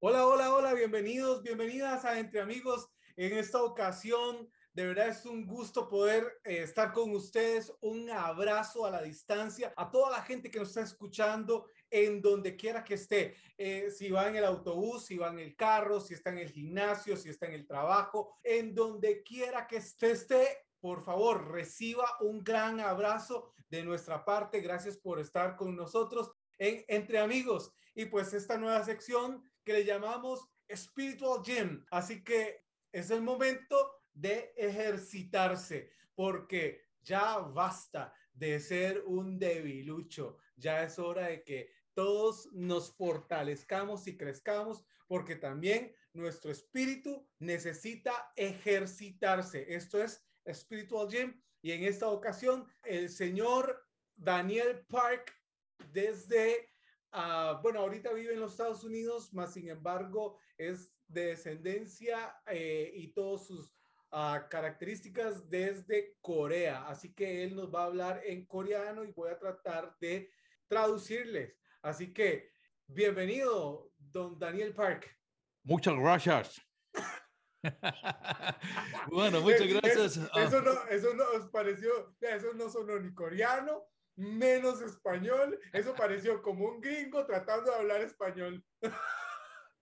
Hola, hola, hola, bienvenidos, bienvenidas a Entre Amigos. En esta ocasión, de verdad es un gusto poder eh, estar con ustedes. Un abrazo a la distancia a toda la gente que nos está escuchando en donde quiera que esté. Eh, si va en el autobús, si va en el carro, si está en el gimnasio, si está en el trabajo, en donde quiera que esté, esté por favor, reciba un gran abrazo de nuestra parte. Gracias por estar con nosotros en Entre Amigos. Y pues esta nueva sección que le llamamos Spiritual Gym. Así que es el momento de ejercitarse porque ya basta de ser un debilucho. Ya es hora de que todos nos fortalezcamos y crezcamos porque también nuestro espíritu necesita ejercitarse. Esto es Spiritual Gym y en esta ocasión el señor Daniel Park desde Ah, bueno, ahorita vive en los Estados Unidos, más sin embargo es de descendencia eh, y todas sus ah, características desde Corea. Así que él nos va a hablar en coreano y voy a tratar de traducirles. Así que bienvenido, don Daniel Park. Muchas gracias. bueno, muchas gracias. Ah. Eso, no, eso no os pareció, eso no sonó ni coreano, menos español. Eso pareció como un gringo tratando de hablar español.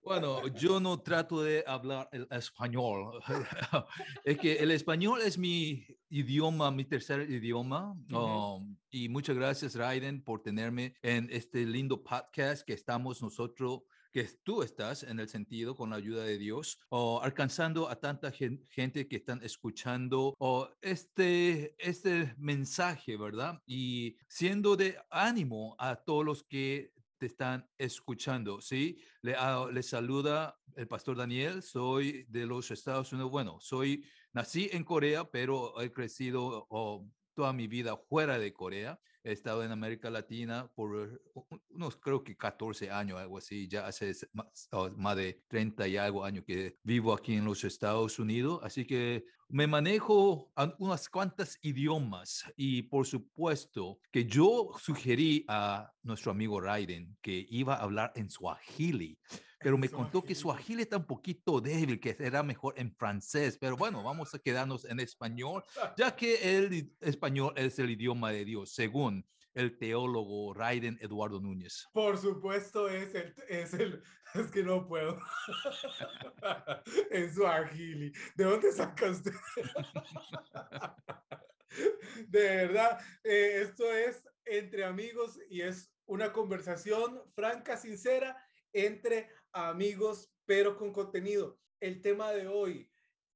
Bueno, yo no trato de hablar el español. es que el español es mi idioma, mi tercer idioma. Um, y muchas gracias, Raiden, por tenerme en este lindo podcast que estamos nosotros que tú estás en el sentido con la ayuda de Dios o alcanzando a tanta gente que están escuchando o este, este mensaje, ¿verdad? Y siendo de ánimo a todos los que te están escuchando, ¿sí? Le, ah, le, saluda el pastor Daniel, soy de los Estados Unidos, bueno, soy, nací en Corea, pero he crecido oh, toda mi vida fuera de Corea. He estado en América Latina por unos, creo que 14 años, algo así. Ya hace más, oh, más, de 30 y algo años que vivo aquí en los Estados Unidos. Así que me manejo unas cuantas idiomas y por supuesto que yo sugerí a nuestro amigo Raiden que iba a hablar en Swahili pero me contó que su agile está un poquito débil, que será mejor en francés, pero bueno, vamos a quedarnos en español, ya que el español es el idioma de Dios, según el teólogo Raiden Eduardo Núñez. Por supuesto, es el, es el, es que no puedo. en su agile. ¿De dónde saca usted? de verdad, eh, esto es entre amigos y es una conversación franca, sincera, entre amigos, pero con contenido. El tema de hoy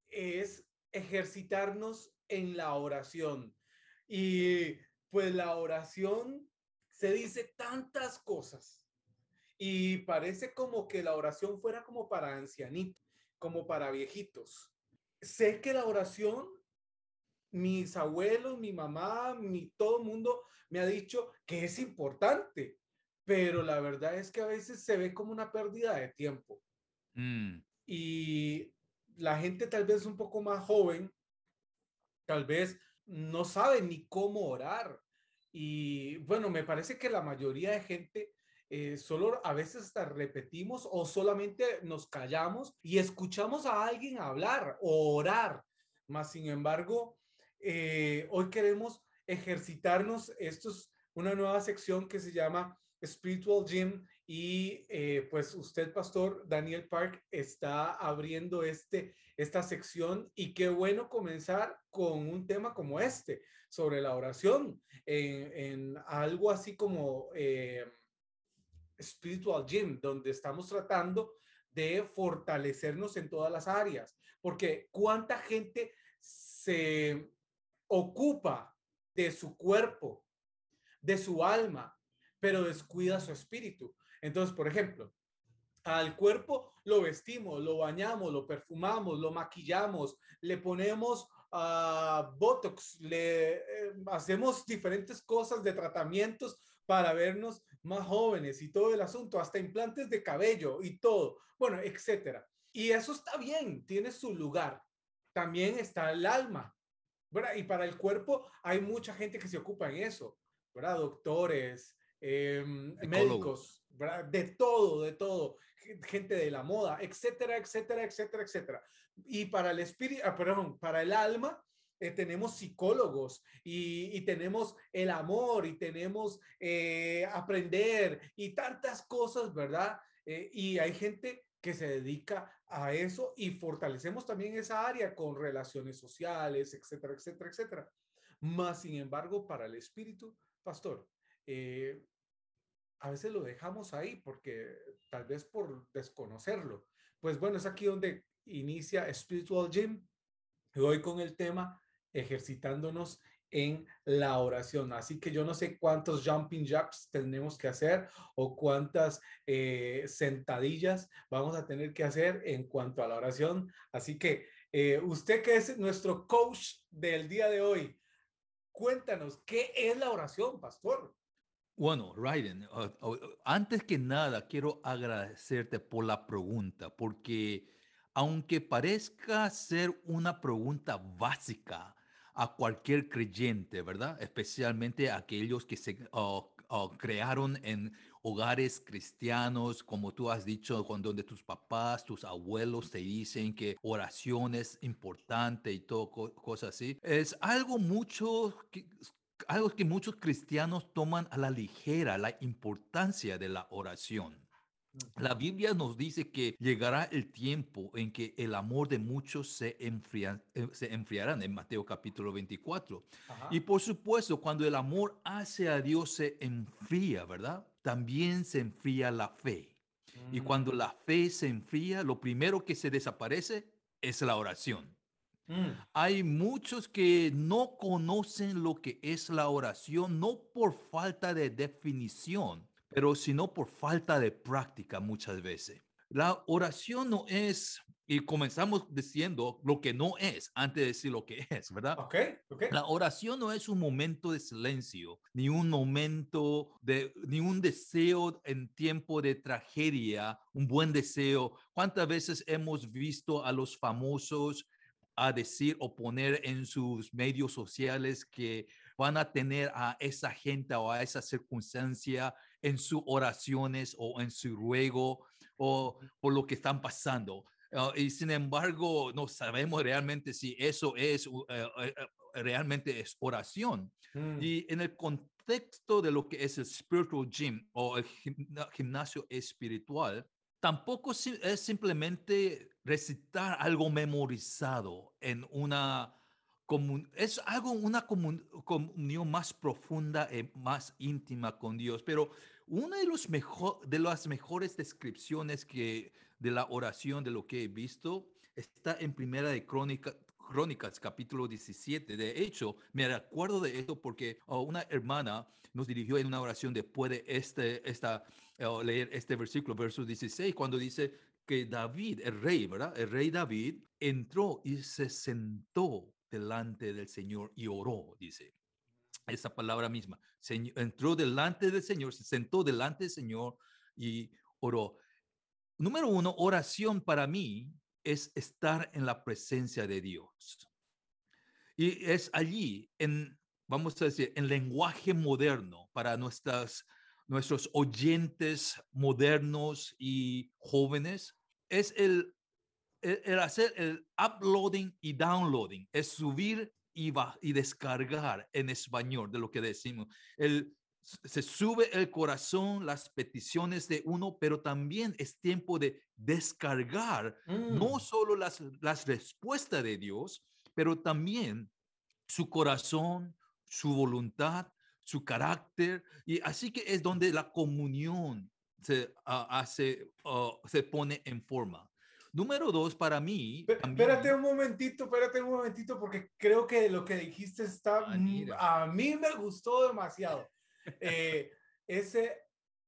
es ejercitarnos en la oración. Y pues la oración se dice tantas cosas y parece como que la oración fuera como para ancianitos, como para viejitos. Sé que la oración, mis abuelos, mi mamá, mi todo mundo me ha dicho que es importante, pero la verdad es que a veces se ve como una pérdida de tiempo. Mm. Y la gente tal vez un poco más joven, tal vez no sabe ni cómo orar. Y bueno, me parece que la mayoría de gente eh, solo a veces hasta repetimos o solamente nos callamos y escuchamos a alguien hablar o orar. Más sin embargo, eh, hoy queremos ejercitarnos. Esto es una nueva sección que se llama Spiritual Gym y eh, pues usted, Pastor Daniel Park, está abriendo este, esta sección y qué bueno comenzar con un tema como este, sobre la oración, en, algo así como eh, Spiritual Gym, donde estamos tratando de fortalecernos en todas las áreas, porque cuánta gente se ocupa de su cuerpo, de su alma, pero descuida su espíritu. Entonces, por ejemplo, al cuerpo lo vestimos, lo bañamos, lo perfumamos, lo maquillamos, le ponemos uh, botox, le eh, hacemos diferentes cosas de tratamientos para vernos más jóvenes y todo el asunto, hasta implantes de cabello y todo, bueno, etcétera. Y eso está bien, tiene su lugar. También está el alma, ¿verdad? Y para el cuerpo hay mucha gente que se ocupa en eso, ¿verdad? Doctores, Em, médicos, ¿verdad? De todo, de todo, gente de la moda, etcétera, etcétera, etcétera, etcétera. Y para el espíritu, ah, perdón, para el alma, eh, tenemos psicólogos y, tenemos el amor y tenemos eh, aprender y tantas cosas, ¿verdad? Eh, y hay gente que se dedica a eso y fortalecemos también esa área con relaciones sociales, etcétera, etcétera, etcétera. Más, sin embargo, para el espíritu, pastor, a veces lo dejamos ahí porque tal vez por desconocerlo. Pues bueno, es aquí donde inicia Spiritual Gym. Hoy con el tema ejercitándonos en la oración. Así que yo no sé cuántos jumping jacks tenemos que hacer o cuántas eh, sentadillas vamos a tener que hacer en cuanto a la oración. Así que eh, usted que es nuestro coach del día de hoy, cuéntanos, ¿qué es la oración, pastor? Bueno, Raiden, uh, uh, antes que nada quiero agradecerte por la pregunta, porque aunque parezca ser una pregunta básica, a cualquier creyente, ¿verdad? Especialmente aquellos que se crearon en hogares cristianos, como tú has dicho, cuando donde tus papás, tus abuelos te dicen que oración es importante y todo, cosas así. Es algo mucho algo que muchos cristianos toman a la ligera, la importancia de la oración. La Biblia nos dice que llegará el tiempo en que el amor de muchos se, enfriará eh, se enfriarán en Mateo capítulo 24. Y por supuesto, cuando el amor hacia Dios se enfría, ¿verdad? También se enfría la fe. Y mm. cuando la fe se enfría, lo primero que se desaparece es la oración. Mm. Hay muchos que no conocen lo que es la oración, no por falta de definición, pero sino por falta de práctica muchas veces. La oración no es, y comenzamos diciendo lo que no es antes de decir lo que es, ¿verdad? Ok, ok. La oración no es un momento de silencio, ni un momento de, ni un deseo en tiempo de tragedia, un buen deseo. ¿Cuántas veces hemos visto a los famosos a decir o poner en sus medios sociales que van a tener a esa gente o a esa circunstancia en sus oraciones o en su ruego o por lo que están pasando. Ah, y sin embargo, no sabemos realmente si eso es eh, eh, eh, realmente es oración. Mm. Y en el contexto de lo que es el spiritual gym o el gimnasio espiritual, tampoco es simplemente recitar algo memorizado en una es algo, una comunión más profunda y más íntima con Dios, pero una de, los mejor, de las mejores descripciones que de la oración de lo que he visto está en Primera de Crónica, Crónicas, capítulo 17. De hecho, me acuerdo de esto porque oh, una hermana nos dirigió en una oración después de este, esta, oh, leer este versículo, verso 16, cuando dice que David, el rey, ¿verdad? El rey David entró y se sentó delante del Señor y oró, dice esa palabra misma. entró delante del Señor, se sentó delante del Señor y oró. Número uno, oración para mí es estar en la presencia de Dios. Y es allí, en, vamos a decir, en lenguaje moderno para nuestras, nuestros oyentes modernos y jóvenes, es el, el hacer el uploading y downloading, es subir y, y descargar en español de lo que decimos. El, se sube el corazón, las peticiones de uno, pero también es tiempo de descargar no mm. solo las, las respuestas de Dios, pero también su corazón, su voluntad, su carácter. Y así que es donde la comunión se, ah, hace, ah, se pone en forma. Número dos, para mí. Espérate un momentito, espérate un momentito, porque creo que lo que dijiste está. a mí me gustó demasiado. Eh, ese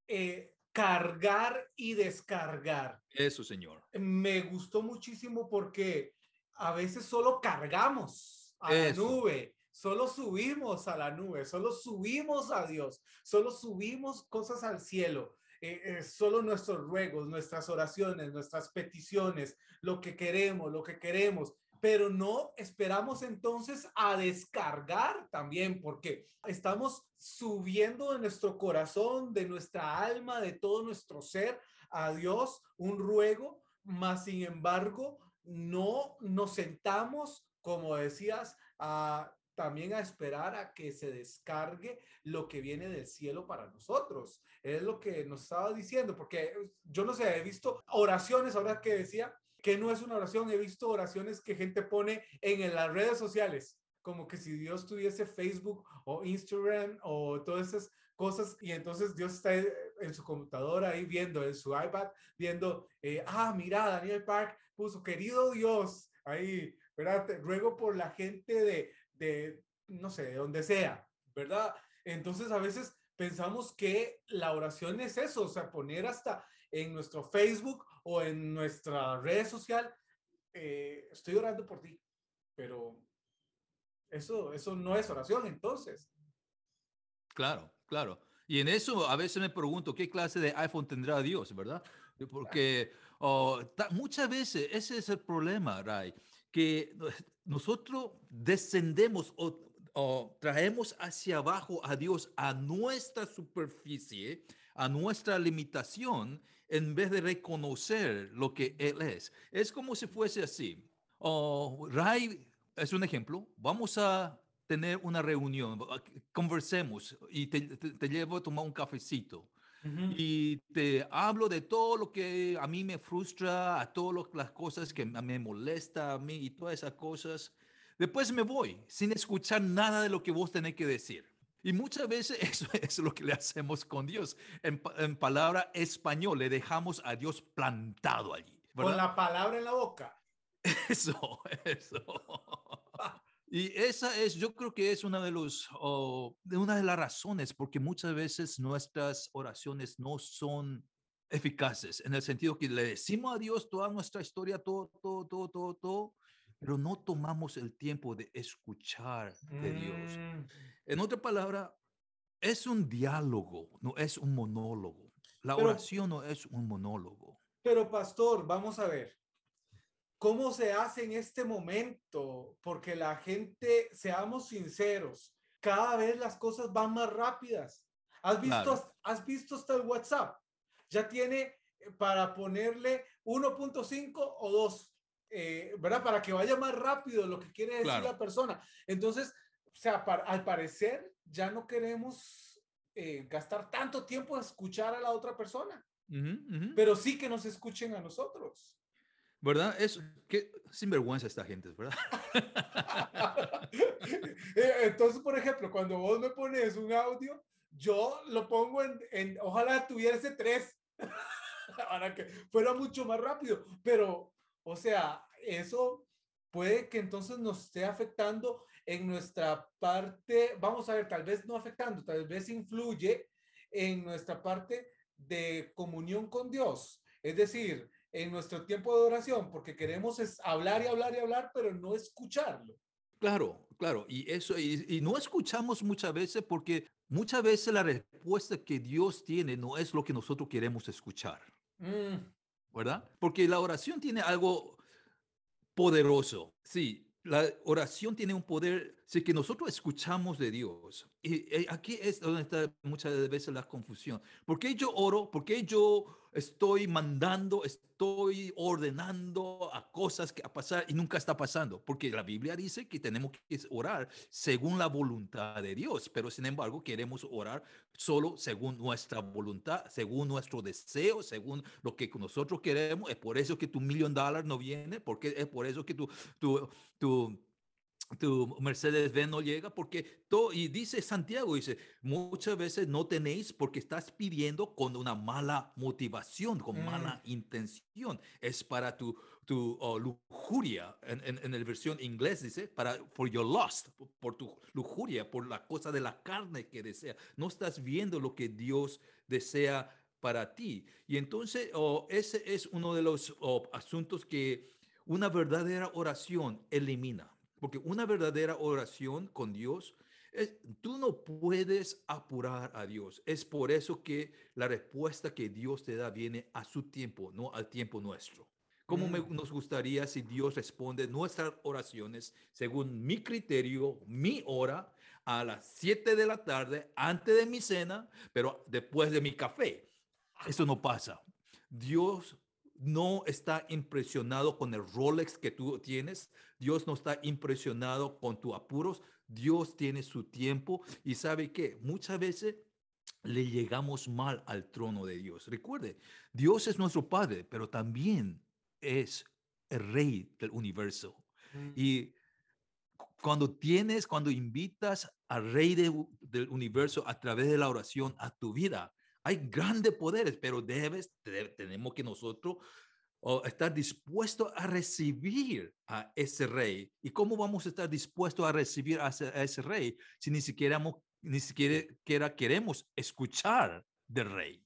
eh, cargar y descargar. Eso, señor. Me gustó muchísimo porque a veces solo cargamos a la nube, solo subimos a la nube, solo subimos a Dios, solo subimos cosas al cielo. Eh, eh, solo nuestros ruegos, nuestras oraciones, nuestras peticiones, lo que queremos, lo que queremos. Pero no esperamos entonces a descargar también, porque estamos subiendo de nuestro corazón, de nuestra alma, de todo nuestro ser a Dios un ruego, mas sin embargo no nos sentamos, como decías, a también a esperar a que se descargue lo que viene del cielo para nosotros. Es lo que nos estaba diciendo, porque yo no sé, he visto oraciones, ahora que decía, que no es una oración, he visto oraciones que gente pone en, las redes sociales, como que si Dios tuviese Facebook o Instagram o todas esas cosas y entonces Dios está en su computadora ahí viendo, en su iPad, viendo, eh, ah, mira, Daniel Park puso, querido Dios, ahí, ¿verdad? ruego por la gente de, de, no sé, de donde sea, ¿verdad? Entonces a veces pensamos que la oración es eso, o sea, poner hasta en nuestro Facebook o en nuestra red social, eh, estoy orando por ti, pero eso, eso no es oración entonces. Claro, claro. Y en eso a veces me pregunto qué clase de iPhone tendrá Dios, ¿verdad? Porque oh, muchas veces ese es el problema, Ray, que nosotros descendemos o, o, traemos hacia abajo a Dios a nuestra superficie, a nuestra limitación, en vez de reconocer lo que Él es. Es como si fuese así. Oh, Ray es un ejemplo. Vamos a tener una reunión, conversemos y te, te, llevo a tomar un cafecito. Y te hablo de todo lo que a mí me frustra, a todas las cosas que me molesta a mí y todas esas cosas. Después me voy sin escuchar nada de lo que vos tenés que decir. Y muchas veces eso es lo que le hacemos con Dios. En, en palabra español, le dejamos a Dios plantado allí. Con la palabra en la boca. Eso, eso. Y esa es, yo creo que es una de los, de una de las razones porque muchas veces nuestras oraciones no son eficaces en el sentido que le decimos a Dios toda nuestra historia, todo, todo, todo, todo, todo, pero no tomamos el tiempo de escuchar de Dios. Mm. En otra palabra, es un diálogo, no es un monólogo. La oración no es un monólogo. Pero pastor, vamos a ver. ¿Cómo se hace en este momento? Porque la gente, seamos sinceros, cada vez las cosas van más rápidas. ¿Has visto, ¿has visto hasta el WhatsApp? Ya tiene eh, para ponerle 1.5 o 2 eh, ¿verdad? Para que vaya más rápido lo que quiere decir la persona. Entonces, o sea, al parecer ya no queremos eh, gastar tanto tiempo a escuchar a la otra persona, pero sí que nos escuchen a nosotros. ¿Verdad? Es que sinvergüenza esta gente, ¿verdad? Eh, entonces, por ejemplo, cuando vos me pones un audio, yo lo pongo en, en ojalá tuviese tres, para que fuera mucho más rápido, pero o sea, eso puede que entonces nos esté afectando en nuestra parte, vamos a ver, tal vez no afectando, tal vez influye en nuestra parte de comunión con Dios. Es decir, en nuestro tiempo de oración, porque queremos es hablar y hablar y hablar, pero no escucharlo. Claro, claro, y eso, y, no escuchamos muchas veces porque muchas veces la respuesta que Dios tiene no es lo que nosotros queremos escuchar. Mm. ¿Verdad? Porque la oración tiene algo poderoso. Sí, la oración tiene un poder, sí, que nosotros escuchamos de Dios. Y, y aquí es donde está muchas veces la confusión. ¿Por qué yo oro? ¿Por qué yo estoy mandando, estoy ordenando a cosas que a pasar y nunca está pasando, porque la Biblia dice que tenemos que orar según la voluntad de Dios, pero sin embargo queremos orar solo según nuestra voluntad, según nuestro deseo, según lo que nosotros queremos. Es por eso que tu millón de dólares no viene, porque es por eso que tu, tu, tu tu Mercedes-Benz no llega porque todo, y dice Santiago, dice, muchas veces no tenéis porque estás pidiendo con una mala motivación, con mm. mala intención. Es para tu, tu oh, lujuria, en, en, en la versión inglés dice, para, for your lust, por, tu lujuria, por la cosa de la carne que desea. No estás viendo lo que Dios desea para ti. Y entonces, oh, ese es uno de los oh, asuntos que una verdadera oración elimina porque una verdadera oración con Dios, es, tú no puedes apurar a Dios. Es por eso que la respuesta que Dios te da viene a su tiempo, no al tiempo nuestro. ¿Cómo me- Mm. nos gustaría si Dios responde nuestras oraciones según mi criterio, mi hora, a las 7 de la tarde, antes de mi cena, pero después de mi café? Eso no pasa. Dios no está impresionado con el Rolex que tú tienes. Dios no está impresionado con tus apuros. Dios tiene su tiempo y sabe que muchas veces le llegamos mal al trono de Dios. Recuerde, Dios es nuestro Padre, pero también es el Rey del universo. Mm. Y cu- cuando tienes, cuando invitas al Rey de del universo a través de la oración a tu vida, hay grandes poderes, pero debes, te- tenemos que nosotros oh, estar dispuestos a recibir a ese rey. ¿Y cómo vamos a estar dispuestos a recibir a ese, a ese rey si ni siquiera, ni siquiera quiera- queremos escuchar del rey?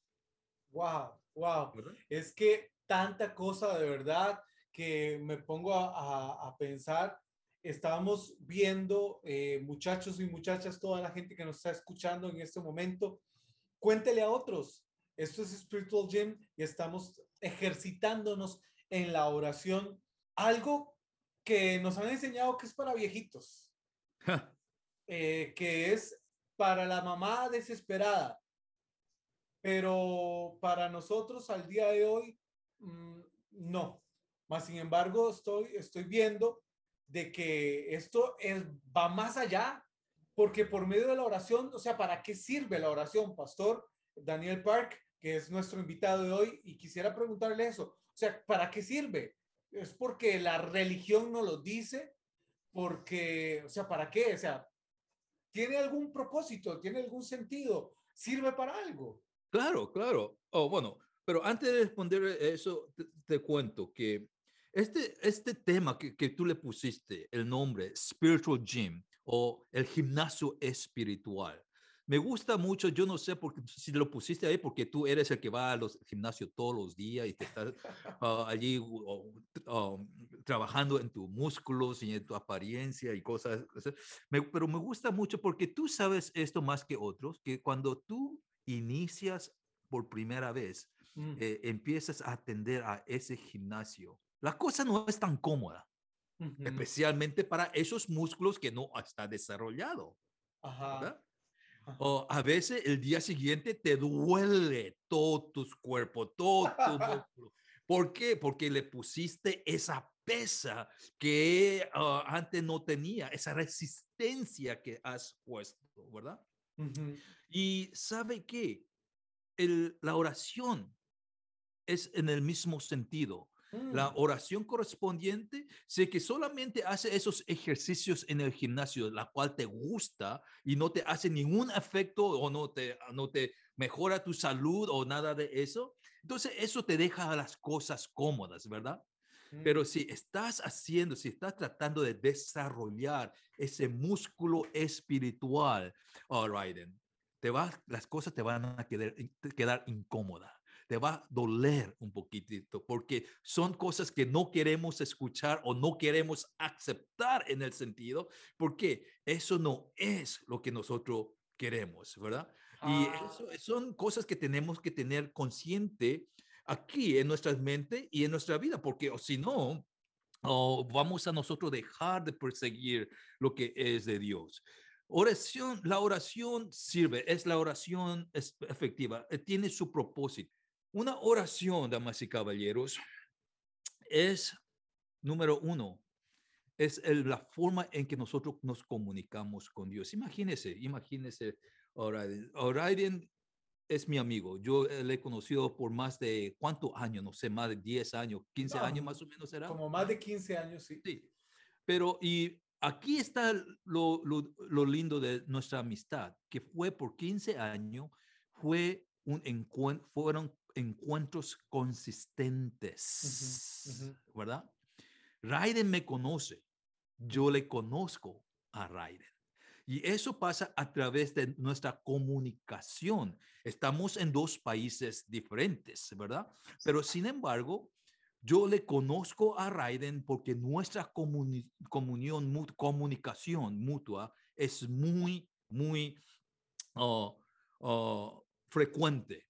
Wow, wow. ¿verdad? Es que tanta cosa de verdad que me pongo a, a- a pensar. Estábamos viendo, eh, muchachos y muchachas, toda la gente que nos está escuchando en este momento, cuéntele a otros. Esto es Spiritual Gym y estamos ejercitándonos en la oración. Algo que nos han enseñado que es para viejitos, eh, que es para la mamá desesperada. Pero para nosotros al día de hoy, mm, no. Más sin embargo, estoy, estoy viendo de que esto es, va más allá, porque por medio de la oración, o sea, ¿para qué sirve la oración, Pastor Daniel Park, que es nuestro invitado de hoy? Y quisiera preguntarle eso, o sea, ¿para qué sirve? ¿Es porque la religión no lo dice? Porque, o sea, ¿para qué? O sea, ¿tiene algún propósito? ¿Tiene algún sentido? ¿Sirve para algo? Claro, claro. Oh, bueno, pero antes de responder eso, te, cuento que este, este tema que, que tú le pusiste, el nombre Spiritual Gym o el gimnasio espiritual, me gusta mucho, yo no sé por qué, si lo pusiste ahí porque tú eres el que va a los gimnasios todos los días y te estás ah, allí uh, uh, trabajando en tus músculos y en tu apariencia y cosas. Me- pero me gusta mucho porque tú sabes esto más que otros, que cuando tú inicias por primera vez, Mm, eh, empiezas a atender a ese gimnasio, la cosa no es tan cómoda, especialmente para esos músculos que no está desarrollado, Ajá. O a veces el día siguiente te duele todo tu cuerpo, todo tu músculo. ¿Por qué? Porque le pusiste esa pesa que ah, antes no tenía, esa resistencia que has puesto, ¿verdad? Y sabe que el, la oración es en el mismo sentido. La mm, oración correspondiente, sé que solamente hace esos ejercicios en el gimnasio, la cual te gusta y no te hace ningún efecto o no te, no te mejora tu salud o nada de eso. Entonces, eso te deja las cosas cómodas, ¿verdad? mm, Pero si estás haciendo, si estás tratando de desarrollar ese músculo espiritual, all right, then, te va, las cosas te van a quedar, quedar incómodas. Te va a doler un poquitito porque son cosas que no queremos escuchar o no queremos aceptar en el sentido, porque eso no es lo que nosotros queremos, ¿verdad? Y ah, eso son cosas que tenemos que tener consciente aquí en nuestra mente y en nuestra vida, porque o si no, o vamos a nosotros dejar de perseguir lo que es de Dios. Oración, la oración sirve, es la oración efectiva, eh, tiene su propósito. Una oración, damas y caballeros, es, número uno, es el- la forma en que nosotros nos comunicamos con Dios. Imagínese, imagínese, Oraiden. Oraiden es mi amigo. Yo eh, le he conocido por más de, ¿cuántos años? No sé, más de 10 años, 15 años No, más o menos será. como más de 15 años, sí. Sí, pero y aquí está lo, lo, lo lindo de nuestra amistad, que fue por 15 años, fue un encuentro, fueron encuentros consistentes. ¿verdad? Raiden me conoce, yo le conozco a Raiden. Y eso pasa a través de nuestra comunicación. Estamos en dos países diferentes, ¿verdad? Pero sin embargo, yo le conozco a Raiden porque nuestra comuni- comunión, mu- comunicación mutua es muy, muy ah, ah, frecuente.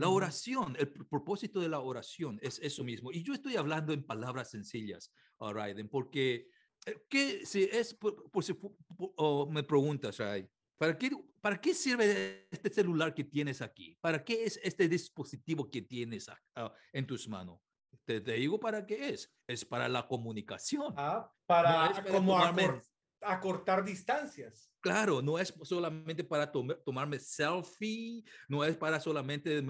La oración, el propósito de la oración es eso mismo. Y yo estoy hablando en palabras sencillas, Raiden, porque eh, ¿qué, si es, por, si me preguntas, Ray, ¿para qué, ¿para qué sirve este celular que tienes aquí? ¿Para qué es este dispositivo que tienes en tus manos? Te, digo para qué es. Es para la comunicación. Ah, para, como acortar distancias. Claro, no es solamente para tomarme selfie, no es para solamente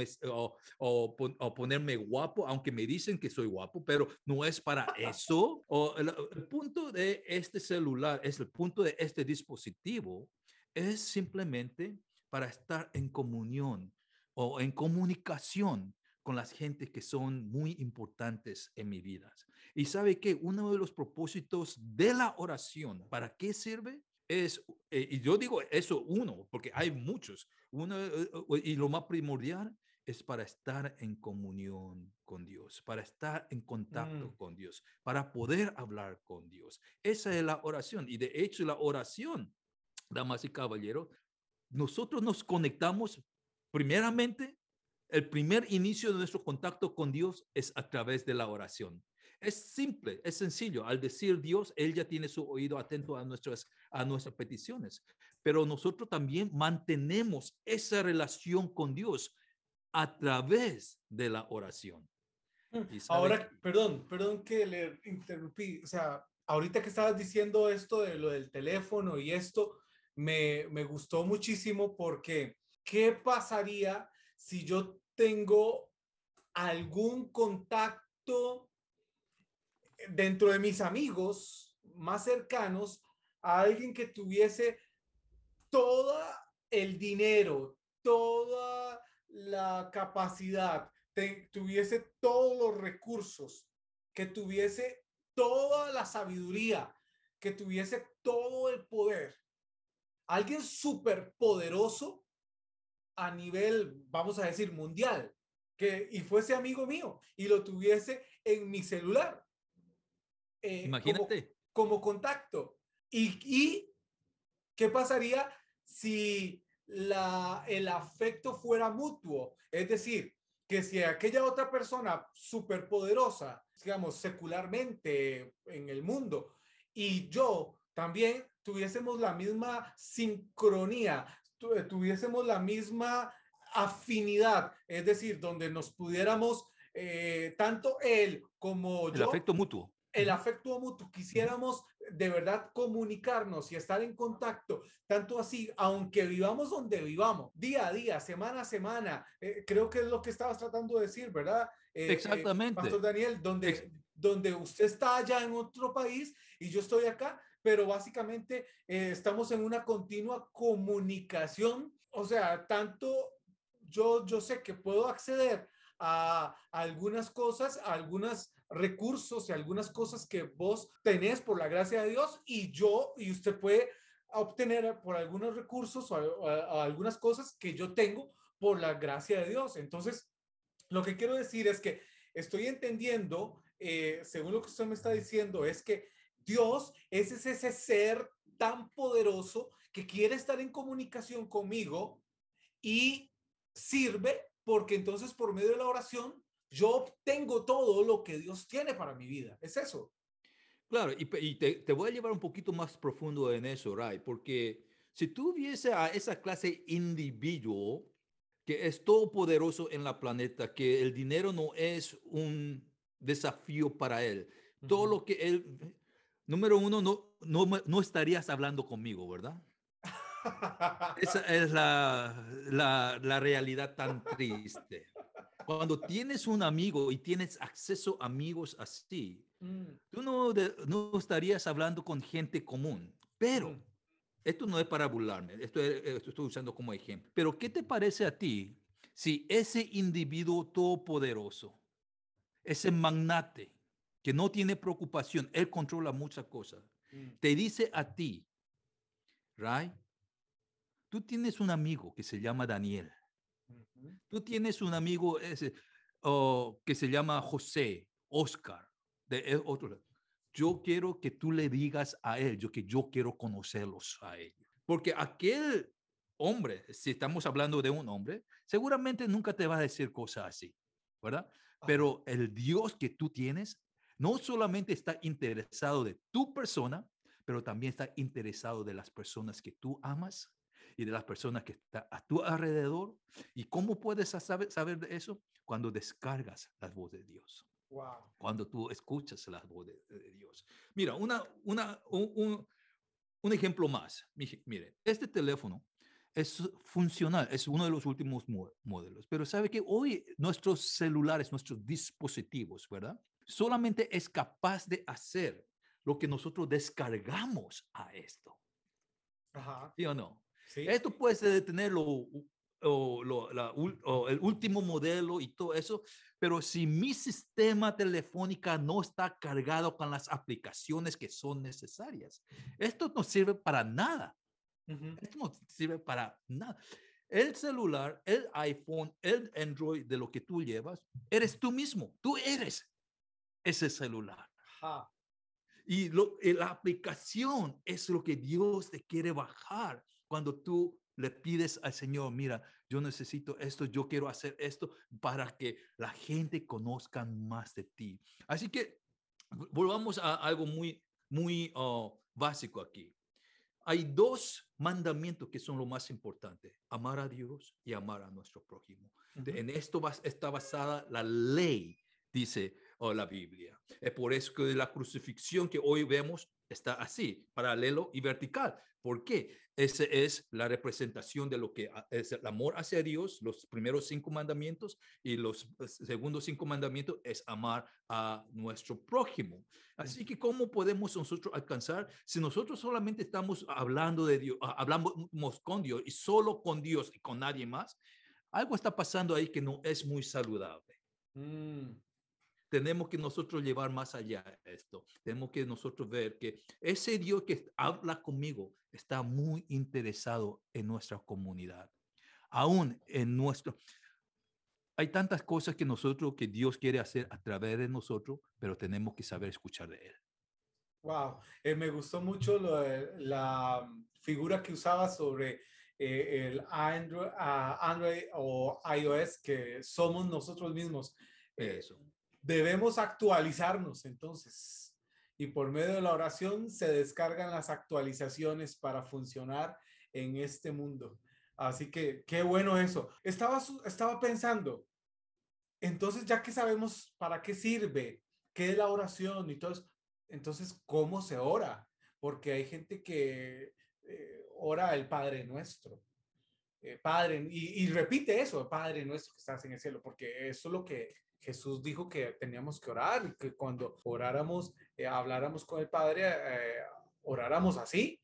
o, ponerme guapo, aunque me dicen que soy guapo, pero no es para eso. O el, punto de este celular, es el punto de este dispositivo, es simplemente para estar en comunión o en comunicación con las gentes que son muy importantes en mi vida. Y sabe que uno de los propósitos de la oración, ¿para qué sirve? es, eh, y yo digo eso uno, porque hay muchos, uno, eh, y lo más primordial es para estar en comunión con Dios, para estar en contacto mm. con Dios, para poder hablar con Dios. Esa es la oración. Y de hecho la oración, damas y caballeros, nosotros nos conectamos primeramente, el primer inicio de nuestro contacto con Dios es a través de la oración. Es simple, es sencillo. Al decir Dios, Él ya tiene su oído atento a nuestras, a nuestras peticiones. Pero nosotros también mantenemos esa relación con Dios a través de la oración. Mm, ahora, perdón, perdón que le interrumpí. O sea, ahorita que estabas diciendo esto de lo del teléfono y esto, me, me gustó muchísimo porque ¿qué pasaría si yo tengo algún contacto dentro de mis amigos más cercanos a alguien que tuviese todo el dinero, toda la capacidad, tuviese todos los recursos, que tuviese toda la sabiduría, que tuviese todo el poder. Alguien súper poderoso a nivel, vamos a decir, mundial, que y fuese amigo mío y lo tuviese en mi celular. Eh, Imagínate. Como, contacto. Y, ¿Y qué pasaría si la, el afecto fuera mutuo? Es decir, que si aquella otra persona superpoderosa, digamos, secularmente en el mundo, y yo también tuviésemos la misma sincronía, eh, tuviésemos la misma afinidad, es decir, donde nos pudiéramos, eh, tanto él como yo. El afecto mutuo el afecto mutuo, quisiéramos de verdad comunicarnos y estar en contacto, tanto así, aunque vivamos donde vivamos, día a día, semana a semana, eh, creo que es lo que estabas tratando de decir, ¿verdad? Eh, eh, Exactamente. Pastor Daniel, donde, donde usted está allá en otro país y yo estoy acá, pero básicamente estamos en una continua comunicación, o sea, tanto yo, yo sé que puedo acceder a algunas cosas, a algunas recursos y algunas cosas que vos tenés por la gracia de Dios y yo y usted puede obtener por algunos recursos o, algunas cosas que yo tengo por la gracia de Dios. Entonces, lo que quiero decir es que estoy entendiendo, eh, según lo que usted me está diciendo, es que Dios es ese ser tan poderoso que quiere estar en comunicación conmigo y sirve porque entonces por medio de la oración yo obtengo todo lo que Dios tiene para mi vida. Es eso. Claro, y, te, voy a llevar un poquito más profundo en eso, Ray, porque si tú viese a esa clase individuo que es todopoderoso en la planeta, que el dinero no es un desafío para él, todo lo que él, número uno, no, no, no estarías hablando conmigo, ¿verdad? Esa es la, la, la realidad tan triste cuando tienes un amigo y tienes acceso a amigos así, mm. tú no, no estarías hablando con gente común. Pero, mm. esto no es para burlarme, esto, esto estoy usando como ejemplo. Pero, ¿qué te parece a ti si ese individuo todopoderoso, ese magnate que no tiene preocupación, él controla muchas cosas, mm. te dice a ti, Ray, tú tienes un amigo que se llama Daniel Tú tienes un amigo ese, que se llama José, Oscar, de e, otro Yo quiero que tú le digas a él, yo que yo quiero conocerlos a ellos. Porque aquel hombre, si estamos hablando de un hombre, seguramente nunca te va a decir cosas así, ¿verdad? Pero el Dios que tú tienes no solamente está interesado de tu persona, pero también está interesado de las personas que tú amas y de las personas que están a tu alrededor. ¿Y cómo puedes saber, saber de eso? Cuando descargas las voces de Dios. Wow. Cuando tú escuchas las voces de, Dios. Mira, una, una, un, un, ejemplo más. Mire, este teléfono es funcional, es uno de los últimos modelos, pero sabe que hoy nuestros celulares, nuestros dispositivos, ¿verdad? Solamente es capaz de hacer lo que nosotros descargamos a esto. Ajá. ¿Sí o no? Esto puede tener lo, o, el último modelo y todo eso, pero si mi sistema telefónica no está cargado con las aplicaciones que son necesarias, esto no sirve para nada. Esto no sirve para nada. El celular, el iPhone, el Android de lo que tú llevas, eres tú mismo. Tú eres ese celular. Y, lo, la aplicación es lo que Dios te quiere bajar cuando tú le pides al Señor, mira, yo necesito esto, yo quiero hacer esto para que la gente conozca más de ti. Así que volvamos a algo muy, muy oh, básico aquí. Hay dos mandamientos que son lo más importante, amar a Dios y amar a nuestro prójimo. En esto está basada la ley, dice o la Biblia. Es por eso que la crucifixión que hoy vemos está así, paralelo y vertical. ¿Por qué? Esa es la representación de lo que es el amor hacia Dios, los primeros cinco mandamientos, y los segundos cinco mandamientos es amar a nuestro prójimo. Así que, ¿cómo podemos nosotros alcanzar si nosotros solamente estamos hablando de Dios, hablamos con Dios y solo con Dios y con nadie más? Algo está pasando ahí que no es muy saludable. Mm tenemos que nosotros llevar más allá esto. Tenemos que nosotros ver que ese Dios que habla conmigo está muy interesado en nuestra comunidad, aún en nuestro... Hay tantas cosas que nosotros, que Dios quiere hacer a través de nosotros, pero tenemos que saber escuchar de Él. Wow, eh, me gustó mucho la figura que usaba sobre eh, el Android, Android o iOS, que somos nosotros mismos. Eh, Eso debemos actualizarnos entonces. Y por medio de la oración se descargan las actualizaciones para funcionar en este mundo. Así que qué bueno eso. Estaba, estaba pensando, entonces ya que sabemos para qué sirve, qué es la oración y todo eso, entonces cómo se ora, porque hay gente que eh, ora el Padre Nuestro. Eh, padre, y, y, repite eso, Padre nuestro que estás en el cielo, porque eso es lo que Jesús dijo que teníamos que orar que cuando oráramos, eh, habláramos con el Padre, eh, oráramos así.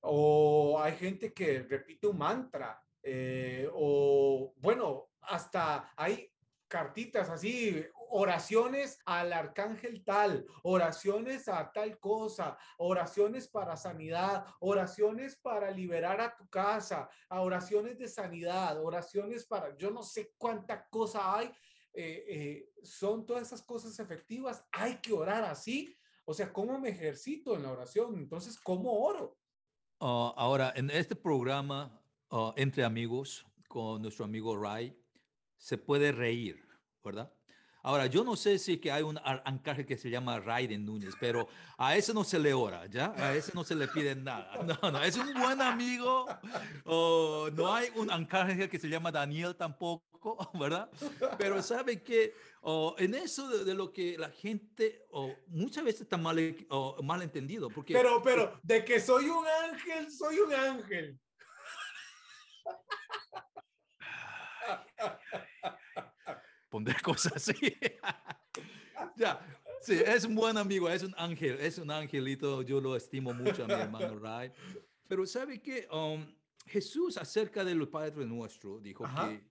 O hay gente que repite un mantra, eh, o bueno, hasta hay cartitas así, oraciones al arcángel tal, oraciones a tal cosa, oraciones para sanidad, oraciones para liberar a tu casa, oraciones de sanidad, oraciones para, yo no sé cuánta cosa hay eh, eh, son todas esas cosas efectivas. Hay que orar así. O sea, ¿cómo me ejercito en la oración? Entonces, ¿cómo oro? Ah, ahora, en este programa, ah, entre amigos, con nuestro amigo Ray, se puede reír, ¿verdad? Ahora, yo no sé si que hay un anclaje que se llama Raiden Núñez, pero a ese no se le ora, ¿ya? A ese no se le pide nada. No, no, es un buen amigo. o no hay un anclaje que se llama Daniel tampoco, ¿verdad? Pero sabe que en eso de, lo que la gente muchas veces está mal, mal entendido. Porque, pero, pero, de que soy un ángel, soy un ángel. poner cosas así. ya, sí, es un buen amigo, es un ángel, es un angelito, yo lo estimo mucho a mi hermano Ray. Pero ¿sabe que um, Jesús acerca del Padre Nuestro dijo que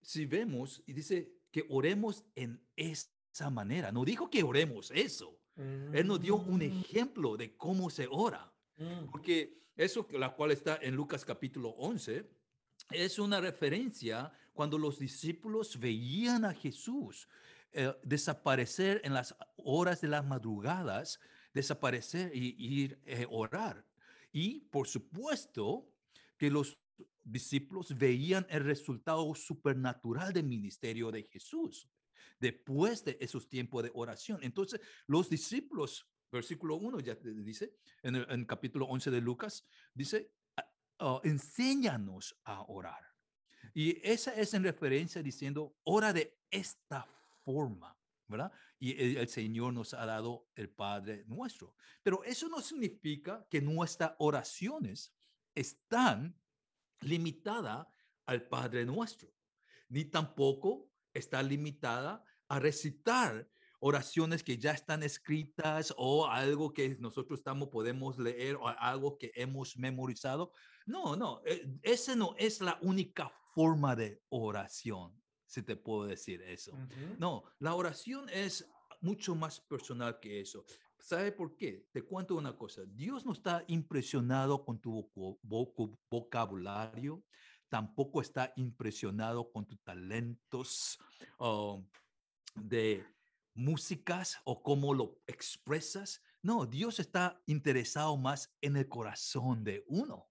si vemos, y dice que oremos en esa manera, no dijo que oremos eso. Él nos dio un mm. ejemplo de cómo se ora. Mm. Porque eso, la cual está en Lucas capítulo 11, es una referencia cuando los discípulos veían a Jesús eh, desaparecer en las horas de las madrugadas, desaparecer y ir a eh, orar. Y por supuesto que los discípulos veían el resultado supernatural del ministerio de Jesús después de esos tiempos de oración. Entonces, los discípulos, versículo 1 ya dice, en el capítulo 11 de Lucas, dice, ah, enséñanos a orar. Y esa es en referencia diciendo, ora de esta forma. ¿verdad? Y el, Señor nos ha dado el Padre nuestro. Pero eso no significa que nuestras oraciones están limitadas al Padre nuestro, ni tampoco está limitada a recitar oraciones que ya están escritas o algo que nosotros estamos, podemos leer o algo que hemos memorizado. No, no, eh, esa no es la única forma de oración, si te puedo decir eso. No, la oración es mucho más personal que eso. ¿Sabe por qué? Te cuento una cosa. Dios no está impresionado con tu vocabulario, tampoco está impresionado con tus talentos um, de músicas o cómo lo expresas. No, Dios está interesado más en el corazón de uno,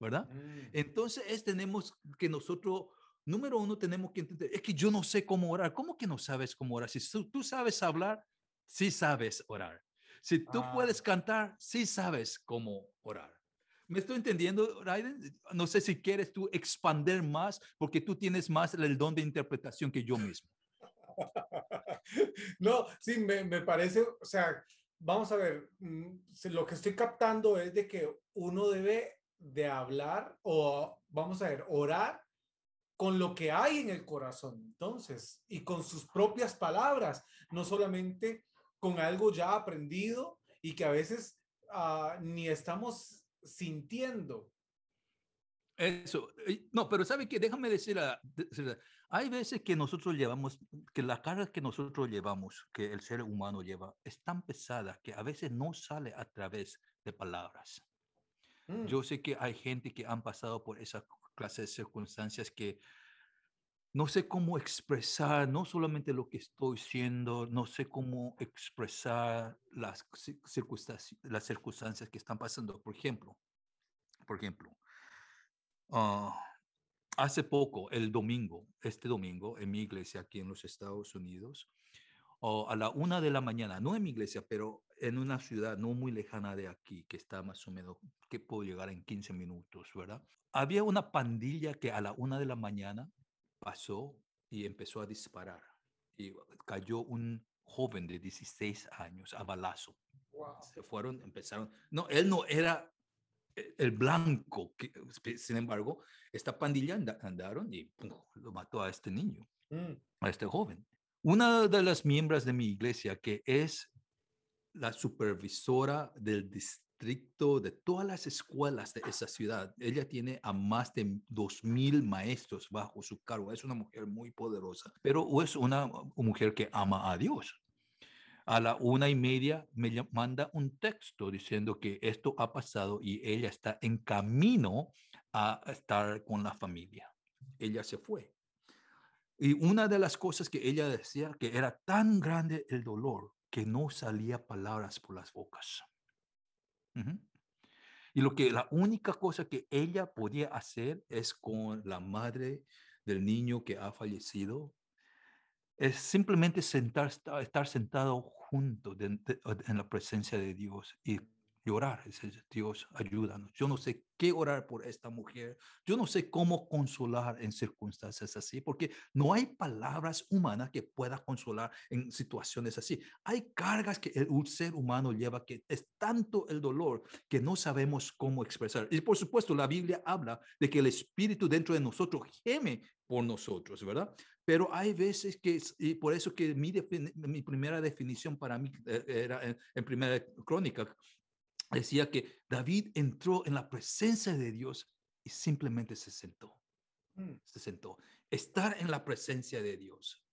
¿verdad? Mm. Entonces es, tenemos que nosotros, número uno, tenemos que entender, es que yo no sé cómo orar. ¿Cómo que no sabes cómo orar? Si tú, sabes hablar, sí sabes orar. Si tú ah. puedes cantar, sí sabes cómo orar. ¿Me estoy entendiendo, Raiden? No sé si quieres tú expander más porque tú tienes más el don de interpretación que yo mismo. no, sí, me, me, parece, o sea, vamos a ver, mm, lo que estoy captando es de que uno debe de hablar o, vamos a ver, orar con lo que hay en el corazón, entonces, y con sus propias palabras, no solamente con algo ya aprendido y que a veces uh, ni estamos sintiendo. Eso, no, pero sabe que déjame decir, hay veces que nosotros llevamos, que la carga que nosotros llevamos, que el ser humano lleva, es tan pesada que a veces no sale a través de palabras. Mm. Yo sé que hay gente que han pasado por esa clase de circunstancias que no sé cómo expresar no solamente lo que estoy siendo, no sé cómo expresar las circunstancias, las circunstancias que están pasando. Por ejemplo, por ejemplo, ah, hace poco, el domingo, este domingo, en mi iglesia aquí en los Estados Unidos, a la una de la mañana, no en mi iglesia, pero en una ciudad no muy lejana de aquí, que está más o menos, que puedo llegar en 15 minutos, ¿verdad? Había una pandilla que a la una de la mañana pasó y empezó a disparar. Y cayó un joven de 16 años a balazo. Se fueron, empezaron. No, él no era el blanco, que, sin embargo, esta pandilla andaron y lo mató a este niño, mm. a este joven. Una de las miembros de mi iglesia, que es la supervisora del distrito, de todas las escuelas de esa ciudad. Ella tiene a más de 2.000 maestros bajo su cargo. Es una mujer muy poderosa, pero es una mujer que ama a Dios. A la una y media me manda un texto diciendo que esto ha pasado y ella está en camino a estar con la familia. Ella se fue. Y una de las cosas que ella decía que era tan grande el dolor que no salía palabras por las bocas. Y lo que la única cosa que ella podía hacer es con la madre del niño que ha fallecido, es simplemente sentar, estar sentado junto en la presencia de Dios y llorar. Dios, ayúdanos. Yo no sé qué orar por esta mujer. Yo no sé cómo consolar en circunstancias así, porque no hay palabras humanas que pueda consolar en situaciones así. Hay cargas que el ser humano lleva que es tanto el dolor que no sabemos cómo expresar. Y por supuesto, la Biblia habla de que el espíritu dentro de nosotros geme por nosotros, ¿verdad? Pero hay veces que, y por eso que mi, mi primera definición para mí eh, era en, en primera crónica, decía que David entró en la presencia de Dios y simplemente se sentó. Mm. Se sentó. Estar en la presencia de Dios.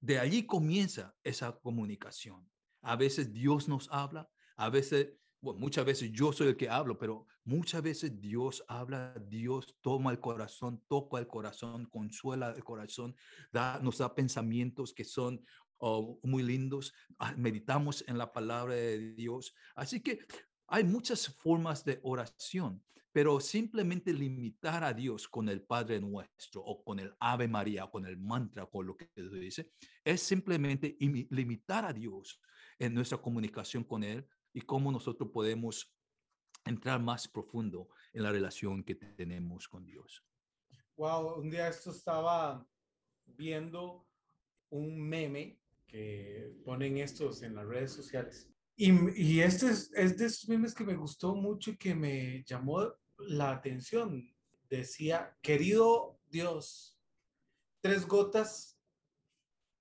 De allí comienza esa comunicación. A veces Dios nos habla, a veces, bueno, muchas veces yo soy el que hablo, pero muchas veces Dios habla, Dios toma el corazón, toca el corazón, consuela el corazón, da, nos da pensamientos que son oh, muy lindos, ah, meditamos en la palabra de Dios. Así que hay muchas formas de oración, pero simplemente limitar a Dios con el Padre Nuestro o con el Ave María, con el mantra, con lo que dice, es simplemente limitar a Dios en nuestra comunicación con Él y cómo nosotros podemos entrar más profundo en la relación que tenemos con Dios. Wow, un día esto estaba viendo un meme que ponen estos en las redes sociales. Y, y este es, es, de esos memes que me gustó mucho y que me llamó la atención. Decía, querido Dios, tres gotas,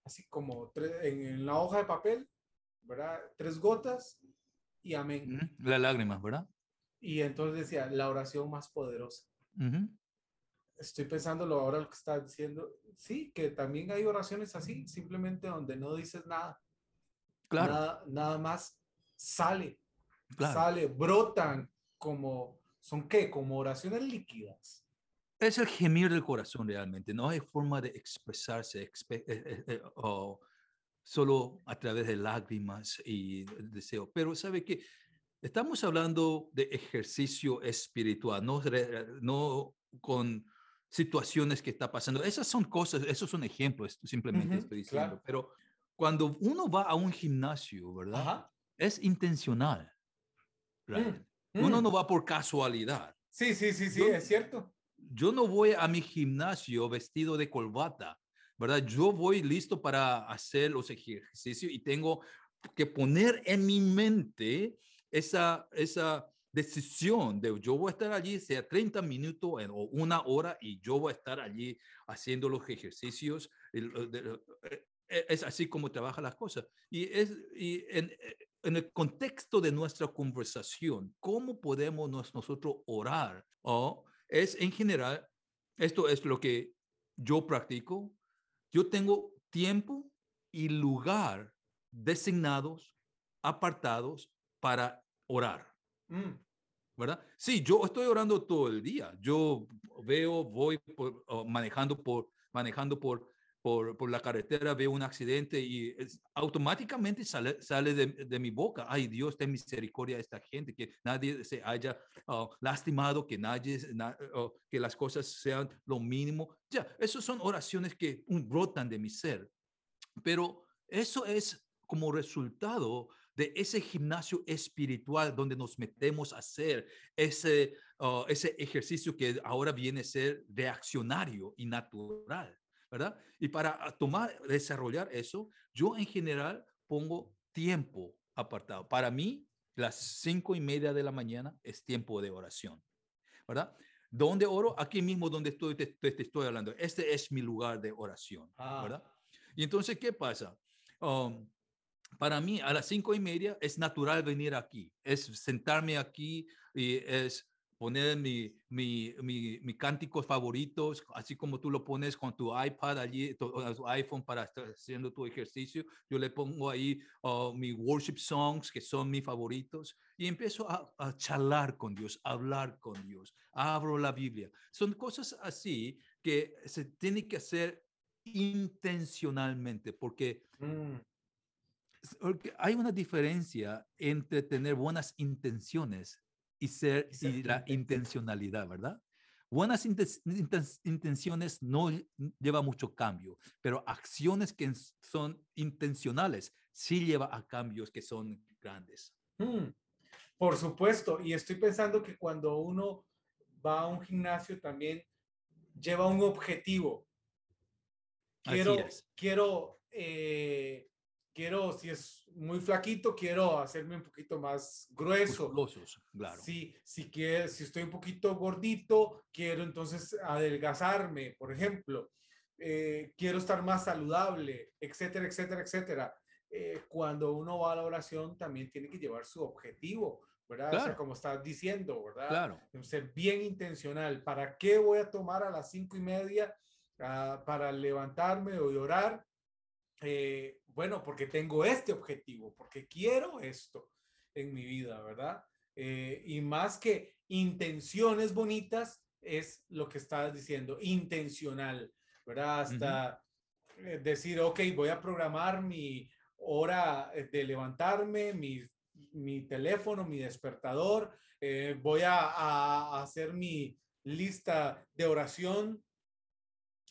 así como en, en, la hoja de papel, ¿verdad? Tres gotas y amén. La lágrima, ¿verdad? Y entonces decía, la oración más poderosa. Estoy pensándolo ahora lo que está diciendo. Sí, que también hay oraciones así, simplemente donde no dices nada. Claro. Nada, más sale. Sale, brotan como, ¿son qué? Como oraciones líquidas. Es el gemir del corazón realmente, no hay forma de expresarse eh, eh, eh, solo a través de lágrimas y deseo. Pero sabe que Estamos hablando de ejercicio espiritual, no, no con situaciones que está pasando. Esas son cosas, esos son ejemplos, simplemente estoy diciendo. Pero cuando uno va a un gimnasio, ¿verdad? Es intencional. Mm, uno mm. no va por casualidad. Sí, sí, sí, sí, es cierto. Yo no voy a mi gimnasio vestido de corbata, ¿verdad? Yo voy listo para hacer los ejercicios y tengo que poner en mi mente esa, esa decisión de yo voy a estar allí, sea 30 minutos o una hora, y yo voy a estar allí haciendo los ejercicios. Eh, es así como trabaja las cosas. Y, es, y en, en, el contexto de nuestra conversación, ¿cómo podemos nosotros orar? o es en general, esto es lo que yo practico. Yo tengo tiempo y lugar designados, apartados para orar. Mm. ¿Verdad? Sí, yo estoy orando todo el día. Yo veo, voy manejando por manejando por, por, por, la carretera, veo un accidente y automáticamente sale, sale de, de, mi boca, ay Dios, ten misericordia a esta gente, que nadie se haya oh, lastimado, que nadie, oh, que las cosas sean lo mínimo. Ya, esas son oraciones que brotan de mi ser. Pero eso es como resultado de ese gimnasio espiritual donde nos metemos a hacer ese, uh, ese ejercicio que ahora viene a ser reaccionario y natural, ¿verdad? Y para ah, tomar, desarrollar eso, yo en general pongo tiempo apartado. Para mí, las cinco y media de la mañana es tiempo de oración, ¿verdad? ¿Dónde oro? Aquí mismo donde estoy, te, estoy hablando. Este es mi lugar de oración, ah. ¿verdad? Y entonces, ¿qué pasa? Um, para mí a las cinco y media es natural venir aquí, es sentarme aquí y es poner mi, mi, mi, mi cánticos favoritos, así como tú lo pones con tu iPad allí, tu, iPhone para estar haciendo tu ejercicio. Yo le pongo ahí uh, mi worship songs, que son mis favoritos, y empiezo a, a, charlar con Dios, a hablar con Dios. Abro la Biblia. Son cosas así que se tiene que hacer intencionalmente, porque mm hay una diferencia entre tener buenas intenciones y ser y la intencionalidad, ¿verdad? Buenas intenciones no lleva mucho cambio, pero acciones que son intencionales sí lleva a cambios que son grandes. Mm, por supuesto, y estoy pensando que cuando uno va a un gimnasio también lleva un objetivo. Quiero, quiero eh, quiero, si es muy flaquito, quiero hacerme un poquito más grueso. claro. Si, si, quiero, si estoy un poquito gordito, quiero entonces adelgazarme, por ejemplo. Eh, quiero estar más saludable, etcétera, etcétera, etcétera. Eh, cuando uno va a la oración, también tiene que llevar su objetivo, ¿verdad? O sea, como estás diciendo, ¿verdad? Claro. Ser bien intencional. ¿Para qué voy a tomar a las cinco y media uh, para levantarme o orar? Eh, bueno, porque tengo este objetivo, porque quiero esto en mi vida, ¿verdad? Eh, y más que intenciones bonitas, es lo que estás diciendo, intencional, ¿verdad? Hasta eh, decir, ok, voy a programar mi hora de levantarme, mis mi teléfono, mi despertador, eh, voy a, hacer mi lista de oración,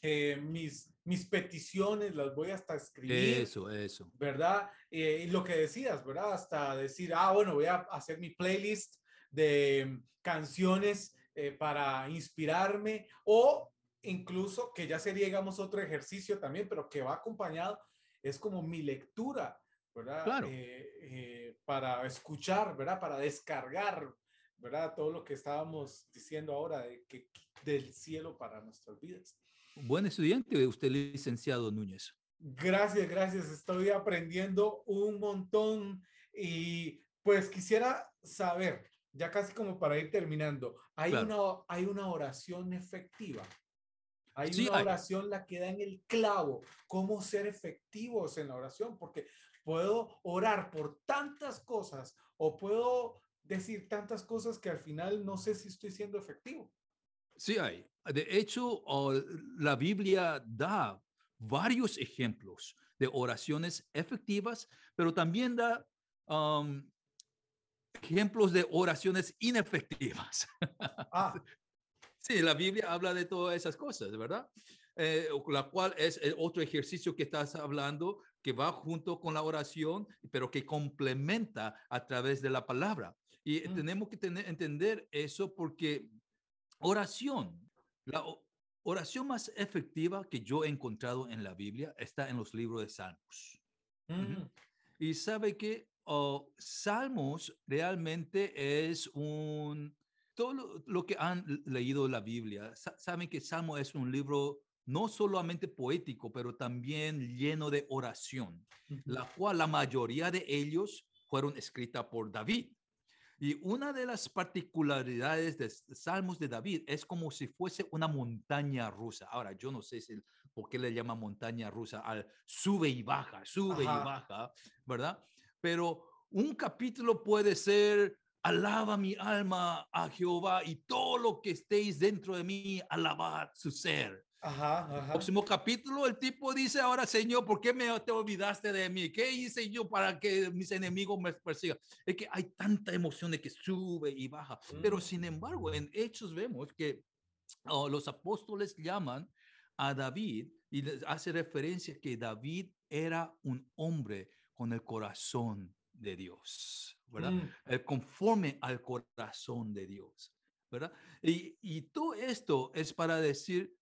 eh, mis, mis peticiones las voy hasta escribir. Eso, eso. ¿Verdad? Eh, y lo que decías, ¿verdad? Hasta decir, ah, bueno, voy a hacer mi playlist de canciones para inspirarme o incluso que ya sería, digamos, otro ejercicio también, pero que va acompañado, es como mi lectura ¿verdad? Claro. Eh, eh, para escuchar, ¿verdad? Para descargar, ¿verdad? Todo lo que estábamos diciendo ahora de que, del cielo para nuestras vidas. Buen estudiante, usted licenciado Núñez. Gracias, gracias. Estoy aprendiendo un montón y pues quisiera saber, ya casi como para ir terminando, hay, una, hay una oración efectiva. Hay una oración la que da en el clavo, cómo ser efectivos en la oración, porque puedo orar por tantas cosas o puedo decir tantas cosas que al final no sé si estoy siendo efectivo. Sí hay. De hecho, la Biblia da varios ejemplos de oraciones efectivas, pero también da um, ejemplos de oraciones inefectivas. Ah. Sí, la Biblia habla de todas esas cosas, ¿verdad? Eh, la cual es el otro ejercicio que estás hablando, que va junto con la oración, pero que complementa a través de la palabra. Y mm. tenemos que tener, entender eso porque oración, la oración más efectiva que yo he encontrado en la Biblia está en los libros de Salmos. Mm. Y sabe que oh, Salmos realmente es un... Todo lo, que han leído la Biblia, saben que Salmo es un libro no solamente poético, pero también lleno de oración, la cual la mayoría de ellos fueron escritas por David. Y una de las particularidades de Salmos de David es como si fuese una montaña rusa. Ahora, yo no sé si, por qué le llama montaña rusa al sube y baja, sube y baja, ¿verdad? Pero un capítulo puede ser alaba mi alma a Jehová y todo lo que estéis dentro de mí, alabad su ser. Ajá, Próximo capítulo, el tipo dice, ahora Señor, ¿por qué me te olvidaste de mí? ¿Qué hice yo para que mis enemigos me persigan? Es que hay tanta emoción de que sube y baja. Pero mm. sin embargo, en Hechos vemos que oh, los apóstoles llaman a David y hace referencia que David era un hombre con el corazón de Dios, ¿verdad? Mm. El conforme al corazón de Dios, ¿verdad? Y, y todo esto es para decir eh,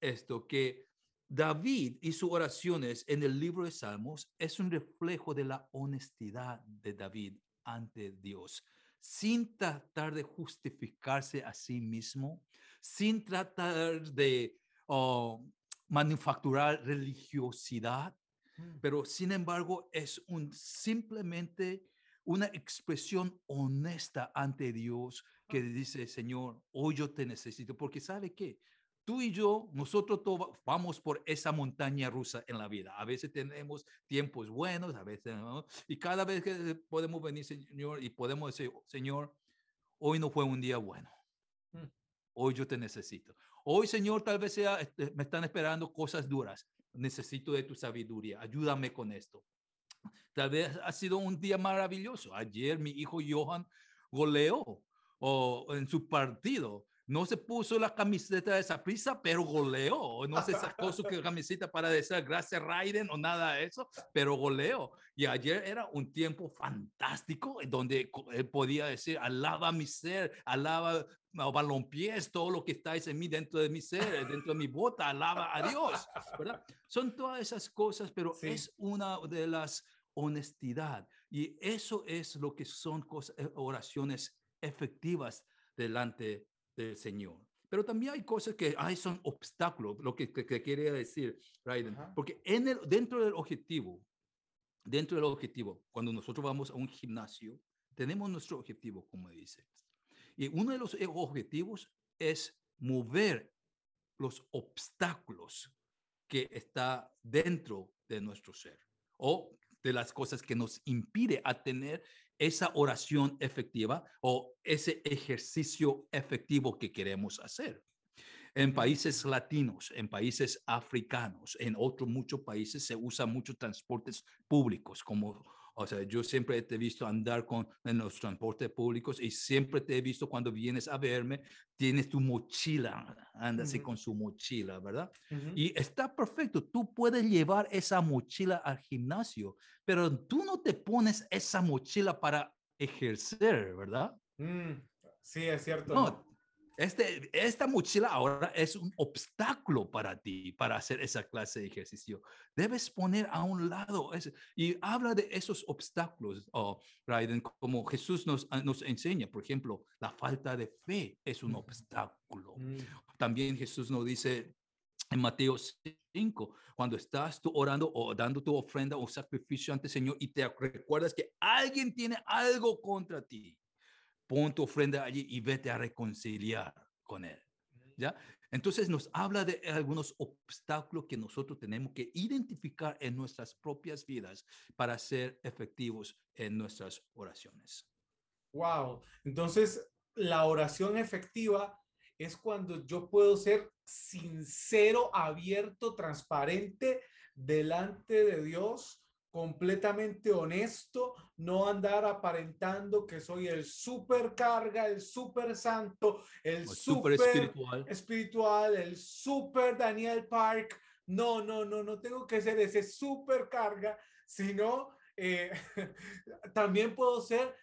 esto, que David y sus oraciones en el libro de Salmos es un reflejo de la honestidad de David ante Dios, sin tratar de justificarse a sí mismo, sin tratar de oh, manufacturar religiosidad, mm. pero sin embargo es un simplemente una expresión honesta ante Dios que ah. dice, Señor, hoy yo te necesito, porque sabe que tú y yo, nosotros todos vamos por esa montaña rusa en la vida. A veces tenemos tiempos buenos, a veces no. Y cada vez que podemos venir, Señor, y podemos decir, Señor, hoy no fue un día bueno. Mm. Hoy yo te necesito. Hoy, Señor, tal vez sea, este, me están esperando cosas duras. Necesito de tu sabiduría. Ayúdame con esto. Tal vez ha sido un día maravilloso. Ayer mi hijo Johan goleó o en su partido no se puso la camiseta de esa prisa, pero goleó. No se sacó su camiseta para decir gracias Raiden o nada de eso, pero goleó. Y ayer era un tiempo fantástico donde él podía decir, alaba mi ser, alaba balompiés, todo lo que está en mí, dentro de mi ser, dentro de mi bota, alaba a Dios. ¿verdad? Son todas esas cosas, pero es una de las honestidad. Y eso es lo que son cosas, eh, oraciones efectivas delante del Señor. Pero también hay cosas que hay son obstáculos, lo que, que, quiere decir Raiden. Porque en el, dentro del objetivo, dentro del objetivo, cuando nosotros vamos a un gimnasio, tenemos nuestro objetivo, como dice. Y uno de los eh, objetivos es mover los obstáculos que está dentro de nuestro ser o de las cosas que nos impide a tener esa oración efectiva o ese ejercicio efectivo que queremos hacer. En países latinos, en países africanos, en otros muchos países se usa mucho transportes públicos como O sea, yo siempre te he visto andar con, en los transportes públicos y siempre te he visto cuando vienes a verme, tienes tu mochila, andas así Ujú. con su mochila, ¿verdad? Ujú. Y está perfecto, tú puedes llevar esa mochila al gimnasio, pero tú no te pones esa mochila para ejercer, ¿verdad? Mm, sí, es cierto. ¿no? Este, esta mochila ahora es un obstáculo para ti para hacer esa clase de ejercicio. Debes poner a un lado ese- y habla de esos obstáculos, oh, Raiden, como Jesús nos, ah, nos enseña. Por ejemplo, la falta de fe es un obstáculo. Mm, También Jesús nos dice en Mateo 5, cuando estás tú orando o dando tu ofrenda o sacrificio ante el Señor y te recuerdas que alguien tiene algo contra ti, pon tu ofrenda allí y vete a reconciliar con él. ¿Ya? Entonces nos habla de algunos obstáculos que nosotros tenemos que identificar en nuestras propias vidas para ser efectivos en nuestras oraciones. Wow. Entonces, la oración efectiva es cuando yo puedo ser sincero, abierto, transparente delante de Dios, completamente honesto, no andar aparentando que soy el supercarga, el super santo, el super espiritual. espiritual, el super Daniel Park. No, no, no, no tengo que ser ese supercarga, sino eh, también puedo ser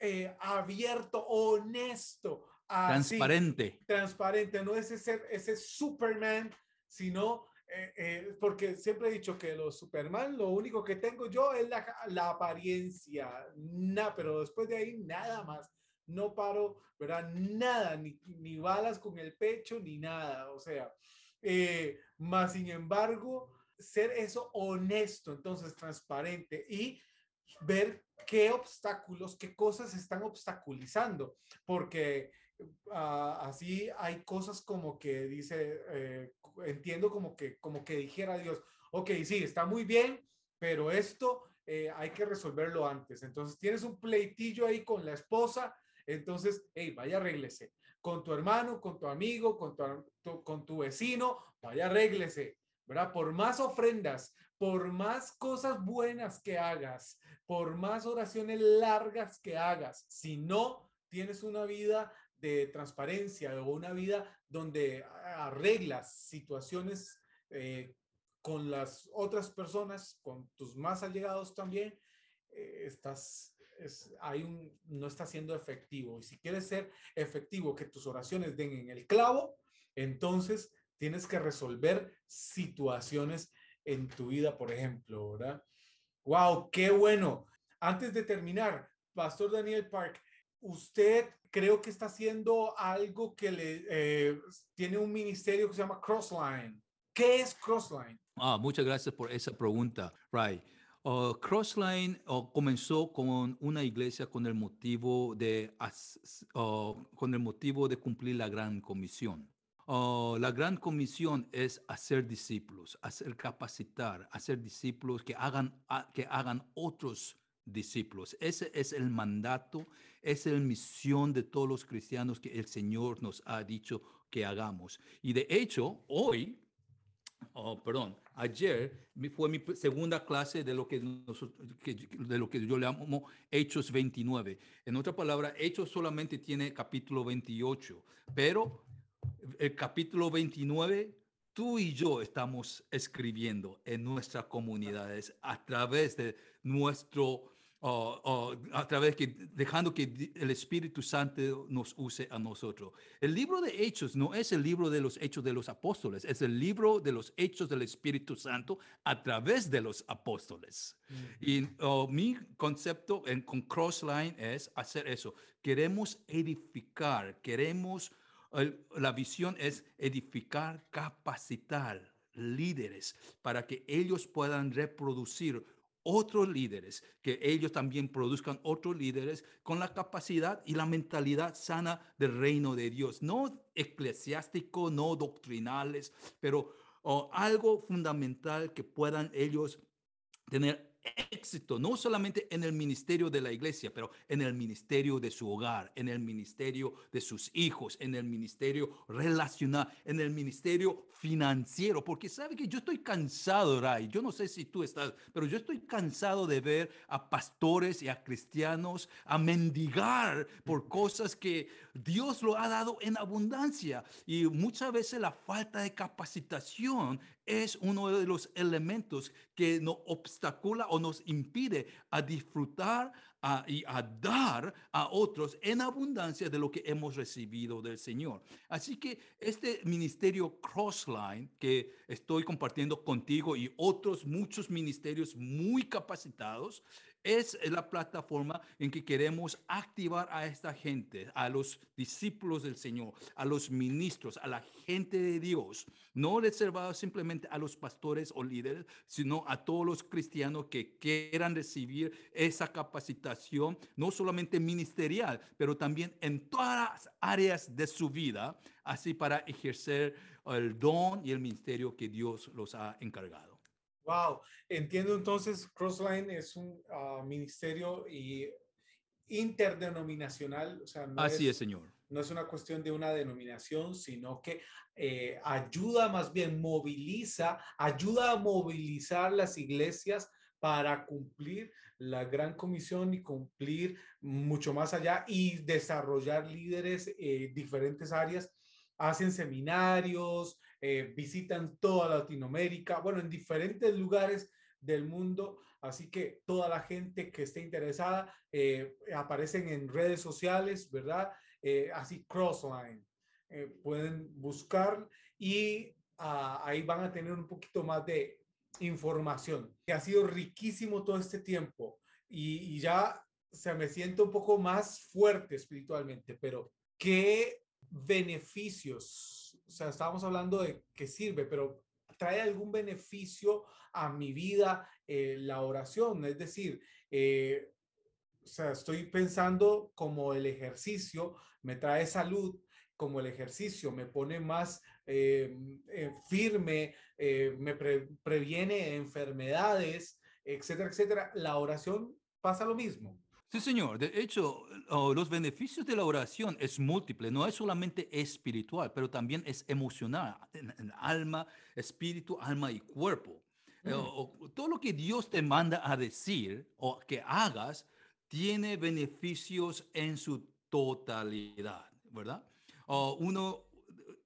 eh, abierto, honesto, así, Transparente. transparente, no es ese, ese Superman, sino eh, eh, porque siempre he dicho que los Superman, lo único que tengo yo es la, la apariencia, nada, pero después de ahí nada más. No paro, ¿verdad? Nada, ni, ni balas con el pecho, ni nada. O sea, eh, más sin embargo, ser eso honesto, entonces transparente y ver qué obstáculos, qué cosas están obstaculizando, porque uh, así hay cosas como que dice, eh, entiendo como que, como que dijera Dios, ok, sí, está muy bien, pero esto eh, hay que resolverlo antes. Entonces tienes un pleitillo ahí con la esposa, entonces, hey, vaya, arréglese. Con tu hermano, con tu amigo, con tu, tu, con tu vecino, vaya, arréglese. ¿verdad? Por más ofrendas, por más cosas buenas que hagas, por más oraciones largas que hagas, si no tienes una vida de transparencia o una vida donde arreglas situaciones eh, con las otras personas, con tus más allegados también, eh, estás, es, hay un, no está siendo efectivo. Y si quieres ser efectivo, que tus oraciones den en el clavo, entonces tienes que resolver situaciones en tu vida, por ejemplo, ¿verdad? Wow, qué bueno. Antes de terminar, Pastor Daniel Park, usted creo que está haciendo algo que le eh, tiene un ministerio que se llama Crossline. ¿Qué es Crossline? Ah, muchas gracias por esa pregunta, Right. Uh, Crossline uh, comenzó con una iglesia con el motivo de uh, con el motivo de cumplir la gran comisión. Uh, la gran comisión es hacer discípulos, hacer capacitar, hacer discípulos que hagan, que hagan otros discípulos. Ese es el mandato, es la misión de todos los cristianos que el Señor nos ha dicho que hagamos. Y de hecho, hoy, oh, perdón, ayer fue mi segunda clase de lo que, de lo que yo le llamo Hechos 29. En otra palabra, Hechos solamente tiene capítulo 28, pero el capítulo 29, tú y yo estamos escribiendo en nuestras comunidades a través de nuestro, uh, uh, a través que, dejando que el Espíritu Santo nos use a nosotros. El libro de Hechos no es el libro de los Hechos de los Apóstoles, es el libro de los Hechos del Espíritu Santo a través de los apóstoles. Mm -hmm. Y uh, mi concepto en, con Crossline es hacer eso. Queremos edificar, queremos la visión es edificar, capacitar líderes para que ellos puedan reproducir otros líderes, que ellos también produzcan otros líderes con la capacidad y la mentalidad sana del reino de Dios, no eclesiástico, no doctrinales, pero oh, algo fundamental que puedan ellos tener éxito, no solamente en el ministerio de la iglesia, pero en el ministerio de su hogar, en el ministerio de sus hijos, en el ministerio relacional, en el ministerio financiero, porque sabe que yo estoy cansado, Ray, yo no sé si tú estás, pero yo estoy cansado de ver a pastores y a cristianos a mendigar por cosas que Dios lo ha dado en abundancia. Y muchas veces la falta de capacitación es uno de los elementos que nos obstacula o nos impide a disfrutar y a dar a otros en abundancia de lo que hemos recibido del Señor. Así que este ministerio Crossline que estoy compartiendo contigo y otros muchos ministerios muy capacitados es la plataforma en que queremos activar a esta gente, a los discípulos del Señor, a los ministros, a la gente de Dios, no reservado simplemente a los pastores o líderes, sino a todos los cristianos que quieran recibir esa capacitación, no solamente ministerial, pero también en todas las áreas de su vida, así para ejercer el don y el ministerio que Dios los ha encargado. Wow, entiendo entonces, Crossline es un ah, ministerio y interdenominacional, o sea, no Así es, Señor. No es una cuestión de una denominación, sino que eh, ayuda, más bien moviliza, ayuda a movilizar las iglesias para cumplir la gran comisión y cumplir mucho más allá y desarrollar líderes en eh, diferentes áreas. Hacen seminarios, eh, visitan toda Latinoamérica, bueno, en diferentes lugares del mundo. Así que toda la gente que esté interesada eh, aparecen en redes sociales, ¿verdad? Eh, así Crossline. pueden buscar y ah, ahí van a tener un poquito más de información. Que ha sido riquísimo todo este tiempo y, ya se me siento un poco más fuerte espiritualmente, pero ¿qué beneficios sea, estábamos hablando de que sirve, pero trae algún beneficio a mi vida eh, la oración. Es decir, eh, o sea, estoy pensando como el ejercicio me trae salud, como el ejercicio me pone más eh, firme, me previene enfermedades, etcétera, etcétera. La oración pasa lo mismo. Sí, señor. De hecho, los beneficios de la oración es múltiple, no es solamente espiritual, pero también es emocional, en, alma, espíritu, alma y cuerpo. Eh, mm. todo lo que Dios te manda a decir o que hagas tiene beneficios en su totalidad, ¿verdad? uno,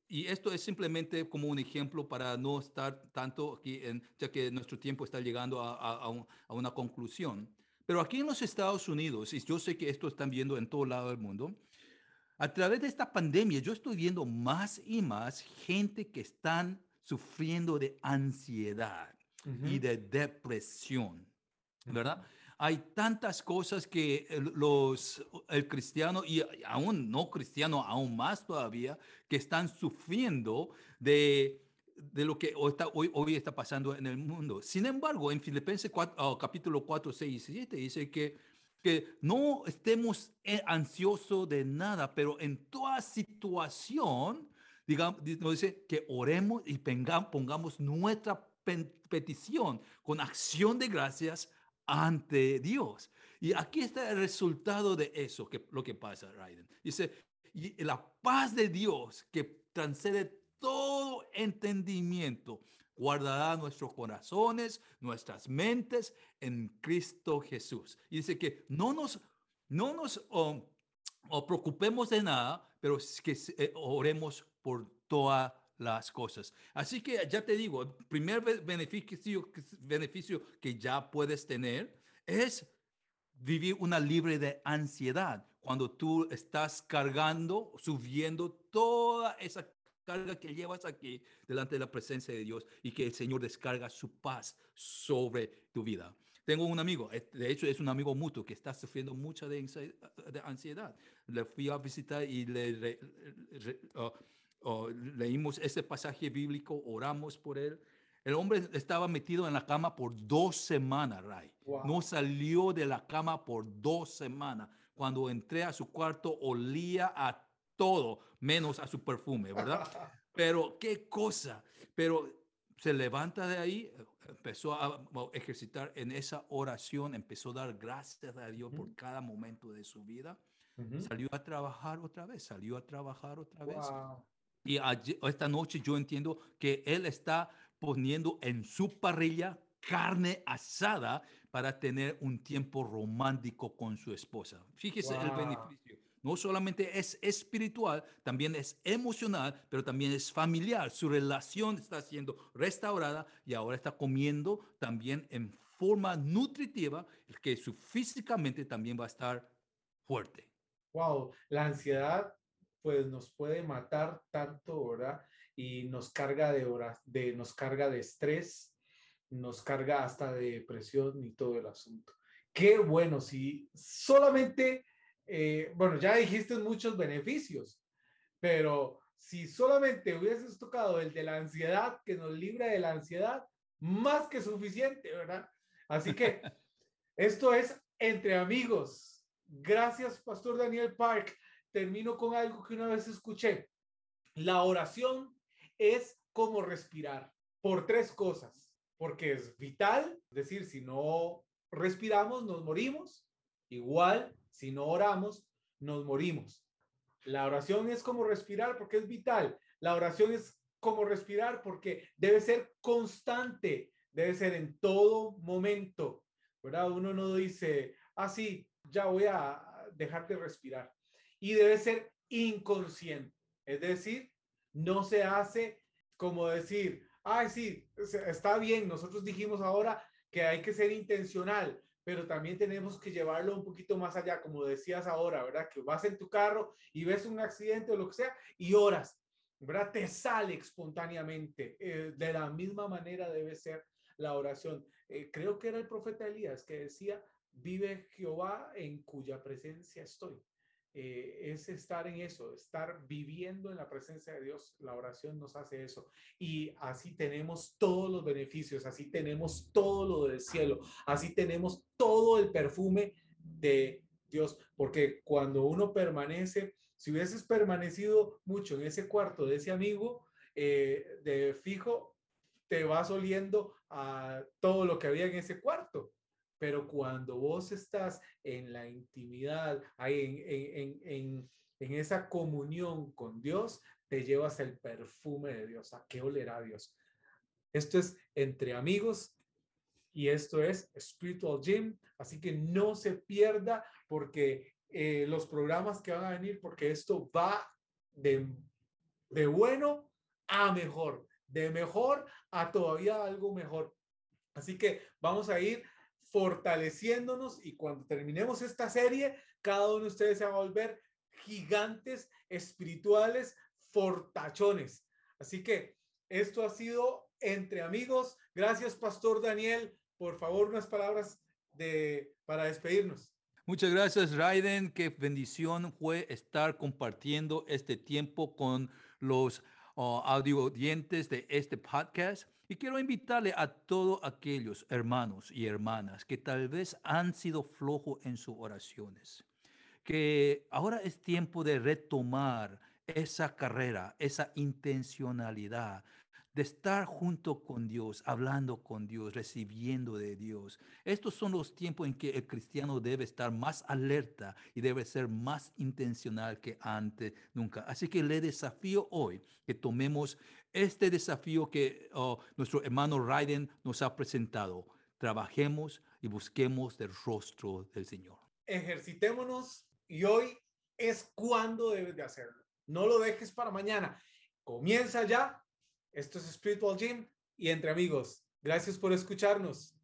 y esto es simplemente como un ejemplo para no estar tanto aquí, en, ya que nuestro tiempo está llegando a una conclusión. Pero aquí en los Estados Unidos, y yo sé que esto están viendo en todo lado del mundo, a través de esta pandemia yo estoy viendo más y más gente que están sufriendo de ansiedad y de depresión, ¿verdad? Hay tantas cosas que los, el cristiano y aún no cristiano, aún más todavía, que están sufriendo de de lo que hoy, hoy, está pasando en el mundo. Sin embargo, en Filipenses 4, ah, capítulo 4, 6 y 7 dice que, que no estemos eh, ansiosos de nada, pero en toda situación, digamos, dice que oremos y pongamos nuestra petición con acción de gracias ante Dios. Y aquí está el resultado de eso, que lo que pasa, Raiden. Dice, y la paz de Dios que transcede todo entendimiento, guardará nuestros corazones, nuestras mentes en Cristo Jesús. Y dice que no nos, no nos preocupemos de nada, pero que eh, oremos por todas las cosas. Así que ya te digo, el primer beneficio, beneficio que ya puedes tener es vivir una libre de ansiedad. Cuando tú estás cargando, subiendo toda esa carga que llevas aquí delante de la presencia de Dios y que el Señor descarga su paz sobre tu vida. Tengo un amigo, eh, de hecho es un amigo mutuo que está sufriendo mucha de ansiedad. Le fui a visitar y le, oh, oh, leímos ese pasaje bíblico, oramos por él. El hombre estaba metido en la cama por dos semanas, Ray. No salió de la cama por dos semanas. Cuando entré a su cuarto, olía a todo menos a su perfume, ¿verdad? Pero qué cosa, pero se levanta de ahí, empezó a ejercitar en esa oración, empezó a dar gracias a Dios por cada momento de su vida. Salió a trabajar otra vez, salió a trabajar otra vez. Y esta noche yo entiendo que él está poniendo en su parrilla carne asada para tener un tiempo romántico con su esposa. Fíjese el beneficio. No solamente es espiritual, también es emocional, pero también es familiar. Su relación está siendo restaurada y ahora está comiendo también en forma nutritiva, que su físicamente también va a estar fuerte. Wow, la ansiedad pues nos puede matar tanto, ¿verdad? Y nos carga de horas, de nos carga de estrés, nos carga hasta de depresión y todo el asunto. Qué bueno, si solamente, eh, bueno, ya dijiste muchos beneficios, pero si solamente hubieses tocado el de la ansiedad, que nos libra de la ansiedad, más que suficiente, ¿verdad? Así que esto es entre amigos. Gracias, Pastor Daniel Park. Termino con algo que una vez escuché. La oración es como respirar por tres cosas porque es vital, es decir, si no respiramos, nos morimos, igual, si no oramos, nos morimos. La oración es como respirar porque es vital. La oración es como respirar porque debe ser constante, debe ser en todo momento, ¿verdad? Uno no dice, ah, ya voy a dejar de respirar. Y debe ser inconsciente, es decir, no se hace como decir, ay, sí, está bien, nosotros dijimos ahora que hay que ser intencional, pero también tenemos que llevarlo un poquito más allá, como decías ahora, ¿verdad? Que vas en tu carro y ves un accidente o lo que sea y oras, ¿verdad? Te sale espontáneamente. Eh, de la misma manera debe ser la oración. Eh, creo que era el profeta Elías que decía, vive Jehová en cuya presencia estoy. Eh, es estar en eso, estar viviendo en la presencia de Dios. La oración nos hace eso. Y así tenemos todos los beneficios, así tenemos todo lo del cielo, así tenemos todo el perfume de Dios. Porque cuando uno permanece, si hubieses permanecido mucho en ese cuarto de ese amigo, eh, de fijo, te vas oliendo a todo lo que había en ese cuarto. Pero cuando vos estás en la intimidad, en, en, en, en, esa comunión con Dios, te llevas el perfume de Dios. ¿A qué olerá Dios? Esto es entre amigos y esto es Spiritual Gym. Así que no se pierda porque eh, los programas que van a venir, porque esto va de, de bueno a mejor, de mejor a todavía algo mejor. Así que vamos a ir fortaleciéndonos y cuando terminemos esta serie, cada uno de ustedes se va a volver gigantes espirituales, fortachones. Así que esto ha sido entre amigos. Gracias, Pastor Daniel. Por favor, unas palabras de, para despedirnos. Muchas gracias, Raiden. Qué bendición fue estar compartiendo este tiempo con los uh, de este podcast. Y quiero invitarle a todos aquellos hermanos y hermanas que tal vez han sido flojos en sus oraciones, que ahora es tiempo de retomar esa carrera, esa intencionalidad, de estar junto con Dios, hablando con Dios, recibiendo de Dios. Estos son los tiempos en que el cristiano debe estar más alerta y debe ser más intencional que antes nunca. Así que le desafío hoy que tomemos este desafío que oh, nuestro hermano Raiden nos ha presentado. Trabajemos y busquemos el rostro del Señor. Ejercitémonos y hoy es cuando debes de hacerlo. No lo dejes para mañana. Comienza ya esto es Spiritual Gym y entre amigos. Gracias por escucharnos.